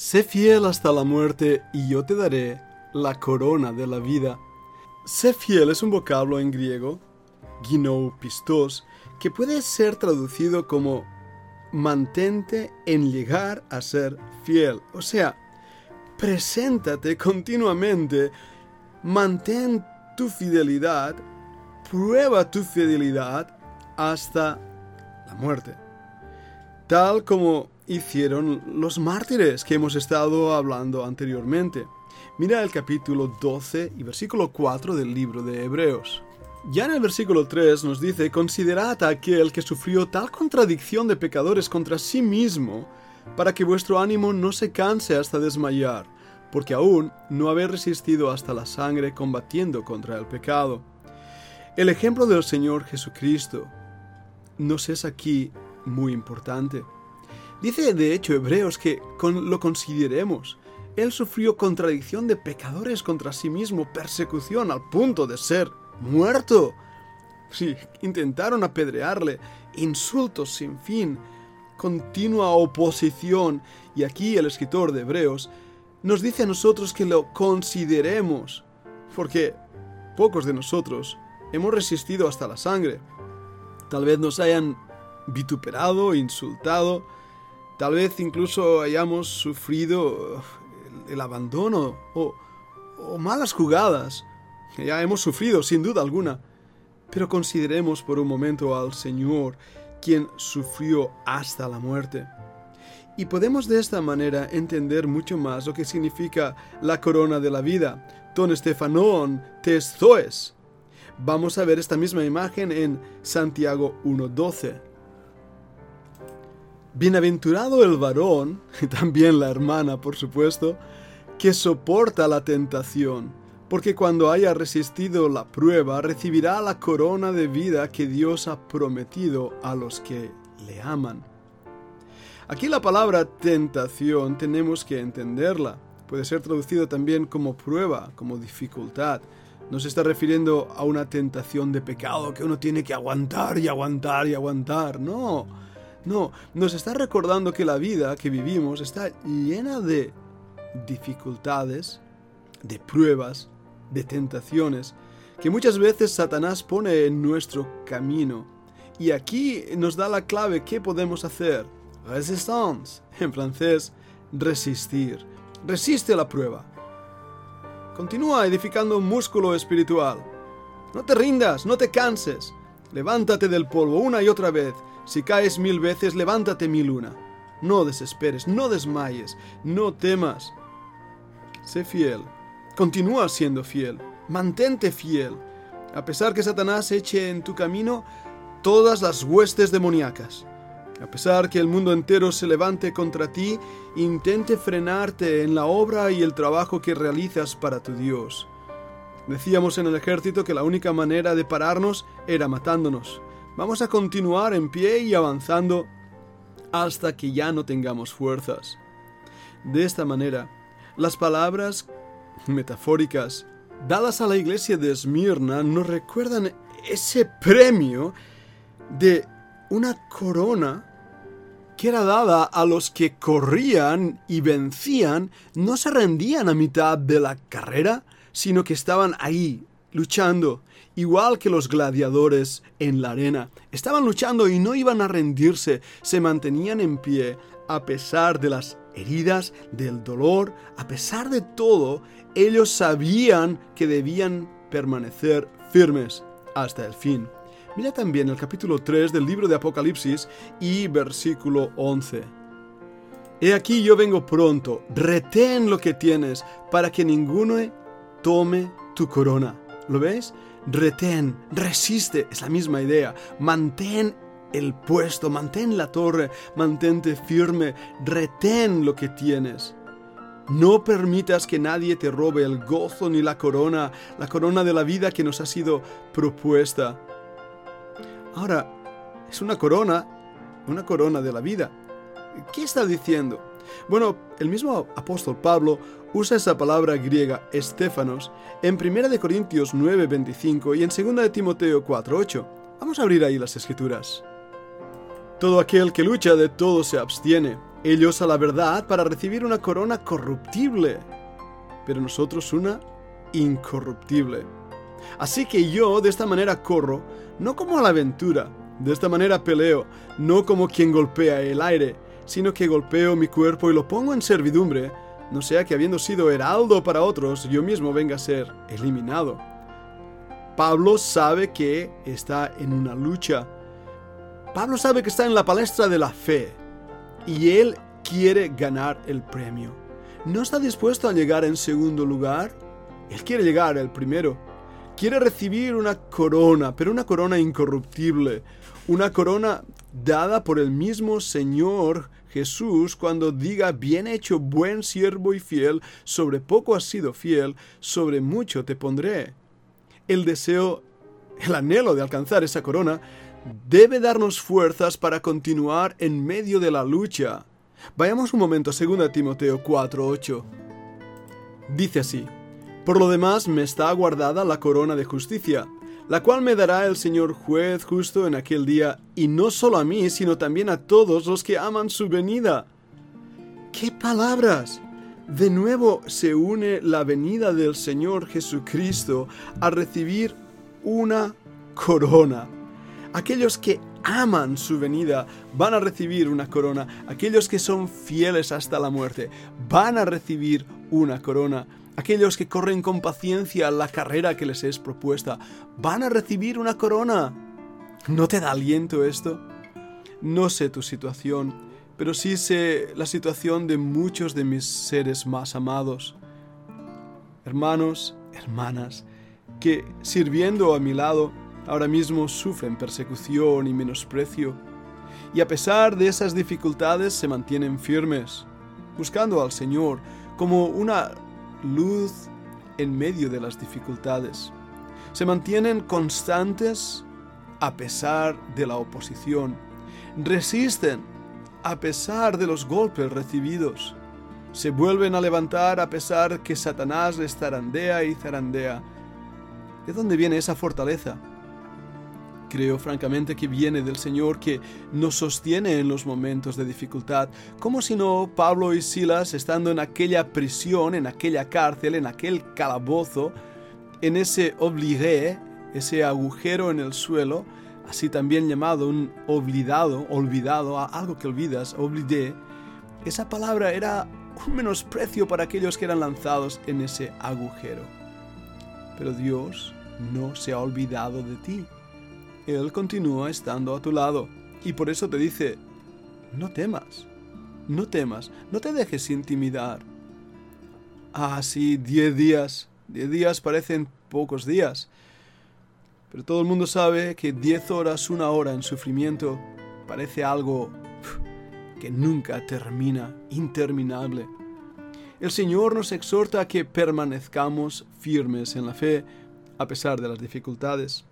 Sé fiel hasta la muerte y yo te daré la corona de la vida. Sé fiel es un vocablo en griego, ginou pistos, que puede ser traducido como mantente en llegar a ser fiel. O sea, preséntate continuamente, mantén tu fidelidad, prueba tu fidelidad hasta la muerte. Tal como hicieron los mártires que hemos estado hablando anteriormente. Mira el capítulo 12 y versículo 4 del libro de Hebreos. Ya en el versículo 3 nos dice, considerad a aquel que sufrió tal contradicción de pecadores contra sí mismo, para que vuestro ánimo no se canse hasta desmayar, porque aún no habéis resistido hasta la sangre combatiendo contra el pecado. El ejemplo del Señor Jesucristo nos es aquí muy importante. Dice de hecho Hebreos que lo consideremos. Él sufrió contradicción de pecadores contra sí mismo, persecución al punto de ser muerto. Sí, intentaron apedrearle, insultos sin fin, continua oposición. Y aquí el escritor de Hebreos nos dice a nosotros que lo consideremos, porque pocos de nosotros hemos resistido hasta la sangre. Tal vez nos hayan vituperado, insultado, tal vez incluso hayamos sufrido el, abandono o, malas jugadas. Ya hemos sufrido, sin duda alguna. Pero consideremos por un momento al Señor, quien sufrió hasta la muerte. Y podemos de esta manera entender mucho más lo que significa la corona de la vida, ton Stefanon tes zoes. Vamos a ver esta misma imagen en Santiago 1.12. Bienaventurado el varón, y también la hermana, por supuesto, que soporta la tentación, porque cuando haya resistido la prueba recibirá la corona de vida que Dios ha prometido a los que le aman. Aquí la palabra tentación tenemos que entenderla. Puede ser traducido también como prueba, como dificultad. No se está refiriendo a una tentación de pecado que uno tiene que aguantar y aguantar y aguantar. No, no, nos está recordando que la vida que vivimos está llena de dificultades, de pruebas, de tentaciones que muchas veces Satanás pone en nuestro camino. Y aquí nos da la clave qué podemos hacer. Resistance, en francés, resistir. Resiste la prueba. Continúa edificando un músculo espiritual. No te rindas, no te canses. Levántate del polvo una y otra vez. Si caes mil veces, levántate mil una. No desesperes, no desmayes, no temas. Sé fiel Continúa siendo fiel, mantente fiel, a pesar que Satanás eche en tu camino todas las huestes demoníacas. A pesar que el mundo entero se levante contra ti, intente frenarte en la obra y el trabajo que realizas para tu Dios. Decíamos en el ejército que la única manera de pararnos era matándonos. Vamos a continuar en pie y avanzando hasta que ya no tengamos fuerzas. De esta manera, las palabras metafóricas dadas a la iglesia de Esmirna nos recuerdan ese premio de una corona que era dada a los que corrían y vencían, no se rendían a mitad de la carrera, sino que estaban ahí, luchando, igual que los gladiadores en la arena. Estaban luchando y no iban a rendirse, se mantenían en pie a pesar de las heridas, del dolor, a pesar de todo, ellos sabían que debían permanecer firmes hasta el fin. Mira también el capítulo 3 del libro de Apocalipsis y versículo 11. He aquí yo vengo pronto, retén lo que tienes para que ninguno tome tu corona. ¿Lo ves? Retén, resiste, es la misma idea. Mantén el puesto, mantén la torre, mantente firme, retén lo que tienes. No permitas que nadie te robe el gozo ni la corona, la corona de la vida que nos ha sido propuesta. Ahora, es una corona, una corona de la vida. ¿Qué está diciendo? Bueno, el mismo apóstol Pablo usa esa palabra griega estéfanos en 1 Corintios 9:25 y en 2 Timoteo 4:8. Vamos a abrir ahí las escrituras. Todo aquel que lucha de todo se abstiene. Ellos a la verdad para recibir una corona corruptible, pero nosotros una incorruptible. Así que yo de esta manera corro, no como a la aventura, de esta manera peleo, no como quien golpea el aire, sino que golpeo mi cuerpo y lo pongo en servidumbre, no sea que habiendo sido heraldo para otros, yo mismo venga a ser eliminado. Pablo sabe que está en una lucha. Pablo sabe que está en la palestra de la fe y él quiere ganar el premio. No está dispuesto a llegar en segundo lugar, él quiere llegar el primero. Quiere recibir una corona, pero una corona incorruptible, una corona dada por el mismo Señor Jesús cuando diga, bien hecho, buen siervo y fiel, sobre poco has sido fiel, sobre mucho te pondré. El deseo, el anhelo de alcanzar esa corona, debe darnos fuerzas para continuar en medio de la lucha. Vayamos un momento a 2 Timoteo 4:8. Dice así, Por lo demás me está guardada la corona de justicia, la cual me dará el Señor juez justo en aquel día, y no solo a mí, sino también a todos los que aman su venida. ¡Qué palabras! De nuevo se une la venida del Señor Jesucristo a recibir una corona. Aquellos que aman su venida van a recibir una corona. Aquellos que son fieles hasta la muerte van a recibir una corona. Aquellos que corren con paciencia la carrera que les es propuesta van a recibir una corona. ¿No te da aliento esto? No sé tu situación, pero sí sé la situación de muchos de mis seres más amados. Hermanos, hermanas, que sirviendo a mi lado ahora mismo sufren persecución y menosprecio, y a pesar de esas dificultades se mantienen firmes, buscando al Señor como una luz en medio de las dificultades. Se mantienen constantes a pesar de la oposición. Resisten a pesar de los golpes recibidos. Se vuelven a levantar a pesar que Satanás les zarandea y zarandea. ¿De dónde viene esa fortaleza? Creo francamente que viene del Señor que nos sostiene en los momentos de dificultad, como si no Pablo y Silas estando en aquella prisión, en aquella cárcel, en aquel calabozo, en ese obligué, ese agujero en el suelo, así también llamado un olvidado, olvidado, algo que olvidas, olvidé, esa palabra era un menosprecio para aquellos que eran lanzados en ese agujero. Pero Dios no se ha olvidado de ti. Él continúa estando a tu lado y por eso te dice, no temas, no temas, no te dejes intimidar. Ah, sí, diez días, diez días parecen pocos días, pero todo el mundo sabe que diez horas, una hora en sufrimiento parece algo que nunca termina, interminable. El Señor nos exhorta a que permanezcamos firmes en la fe a pesar de las dificultades.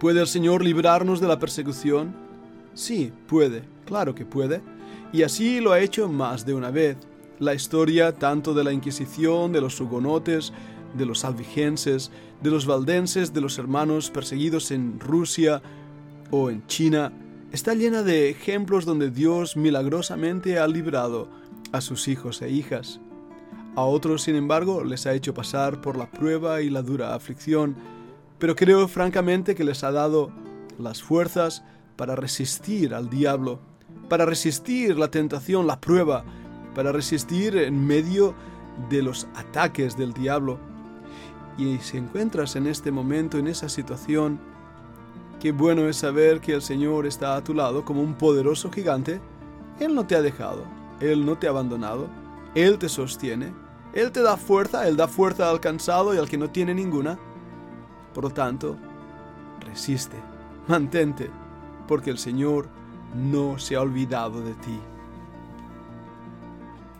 ¿Puede el Señor librarnos de la persecución? Sí, puede, claro que puede. Y así lo ha hecho más de una vez. La historia tanto de la Inquisición, de los hugonotes, de los albigenses, de los valdenses, de los hermanos perseguidos en Rusia o en China, está llena de ejemplos donde Dios milagrosamente ha librado a sus hijos e hijas. A otros, sin embargo, les ha hecho pasar por la prueba y la dura aflicción, pero creo francamente que les ha dado las fuerzas para resistir al diablo, para resistir la tentación, la prueba, para resistir en medio de los ataques del diablo. Y si encuentras en este momento, en esa situación, qué bueno es saber que el Señor está a tu lado como un poderoso gigante. Él no te ha dejado, Él no te ha abandonado, Él te sostiene, Él te da fuerza, Él da fuerza al cansado y al que no tiene ninguna. Por lo tanto, resiste, mantente, porque el Señor no se ha olvidado de ti.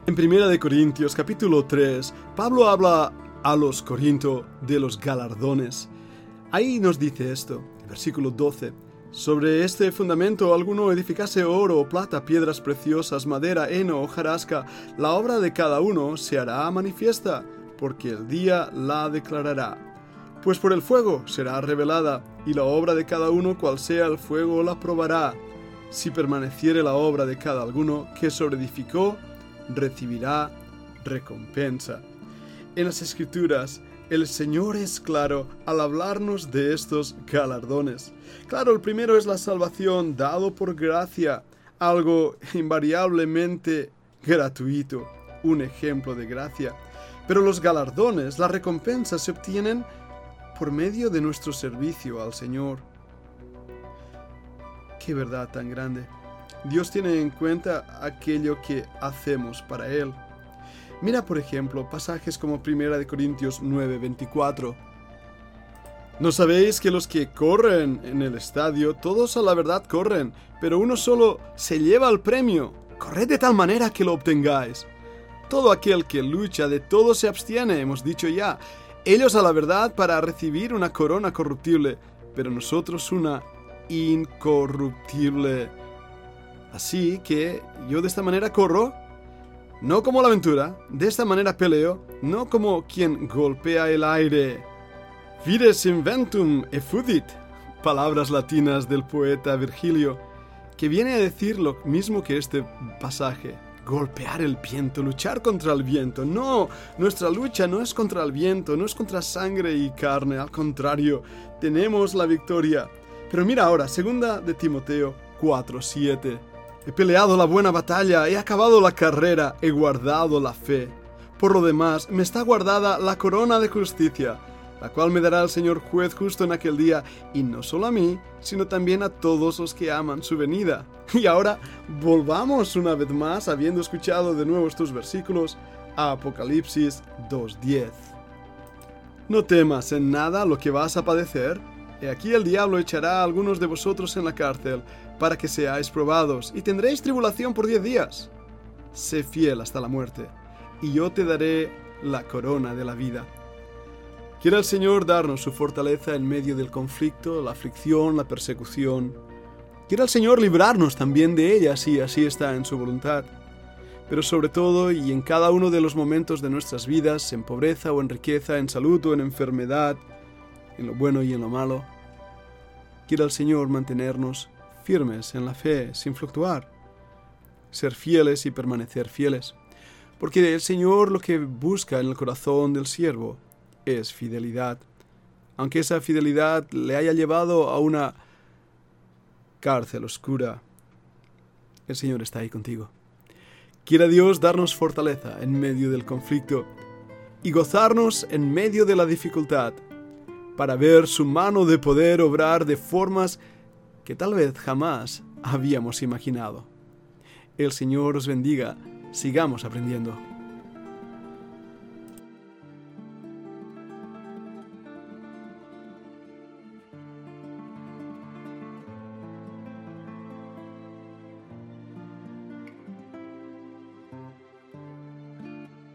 En 1 Corintios capítulo 3, Pablo habla a los Corinto de los galardones. Ahí nos dice esto, versículo 12. Sobre este fundamento alguno edificase oro, plata, piedras preciosas, madera, heno, hojarasca, la obra de cada uno se hará manifiesta, porque el día la declarará pues por el fuego será revelada, y la obra de cada uno cual sea el fuego la probará. Si permaneciere la obra de cada alguno que sobreedificó, recibirá recompensa. En las Escrituras, el Señor es claro al hablarnos de estos galardones. Claro, el primero es la salvación dado por gracia, algo invariablemente gratuito, un ejemplo de gracia. Pero los galardones, las recompensas se obtienen por medio de nuestro servicio al Señor. Qué verdad tan grande. Dios tiene en cuenta aquello que hacemos para Él. Mira, por ejemplo, pasajes como 1 Corintios 9:24. ¿No sabéis que los que corren en el estadio, todos a la verdad corren, pero uno solo se lleva el premio? Corred de tal manera que lo obtengáis. Todo aquel que lucha de todo se abstiene, hemos dicho ya. Ellos a la verdad para recibir una corona corruptible, pero nosotros una incorruptible. Así que yo de esta manera corro no como la aventura, de esta manera peleo, no como quien golpea el aire. Vires inventum effudit, palabras latinas del poeta Virgilio, que viene a decir lo mismo que este pasaje. Golpear el viento, luchar contra el viento. No, nuestra lucha no es contra el viento, no es contra sangre y carne, al contrario, tenemos la victoria. Pero mira ahora, segunda de Timoteo 4:7. He peleado la buena batalla, he acabado la carrera, he guardado la fe. Por lo demás, me está guardada la corona de justicia, la cual me dará el Señor juez justo en aquel día, y no solo a mí, sino también a todos los que aman su venida. Y ahora volvamos una vez más, habiendo escuchado de nuevo estos versículos, a Apocalipsis 2.10. No temas en nada lo que vas a padecer. He aquí el diablo echará a algunos de vosotros en la cárcel para que seáis probados, y tendréis tribulación por diez días. Sé fiel hasta la muerte, y yo te daré la corona de la vida. Quiera el Señor darnos su fortaleza en medio del conflicto, la aflicción, la persecución. Quiera el Señor librarnos también de ella si así está en su voluntad. Pero sobre todo y en cada uno de los momentos de nuestras vidas, en pobreza o en riqueza, en salud o en enfermedad, en lo bueno y en lo malo, quiera el Señor mantenernos firmes en la fe, sin fluctuar. Ser fieles y permanecer fieles. Porque el Señor lo que busca en el corazón del siervo es fidelidad. Aunque esa fidelidad le haya llevado a una cárcel oscura, el Señor está ahí contigo. Quiera Dios darnos fortaleza en medio del conflicto y gozarnos en medio de la dificultad para ver su mano de poder obrar de formas que tal vez jamás habíamos imaginado. El Señor os bendiga, sigamos aprendiendo.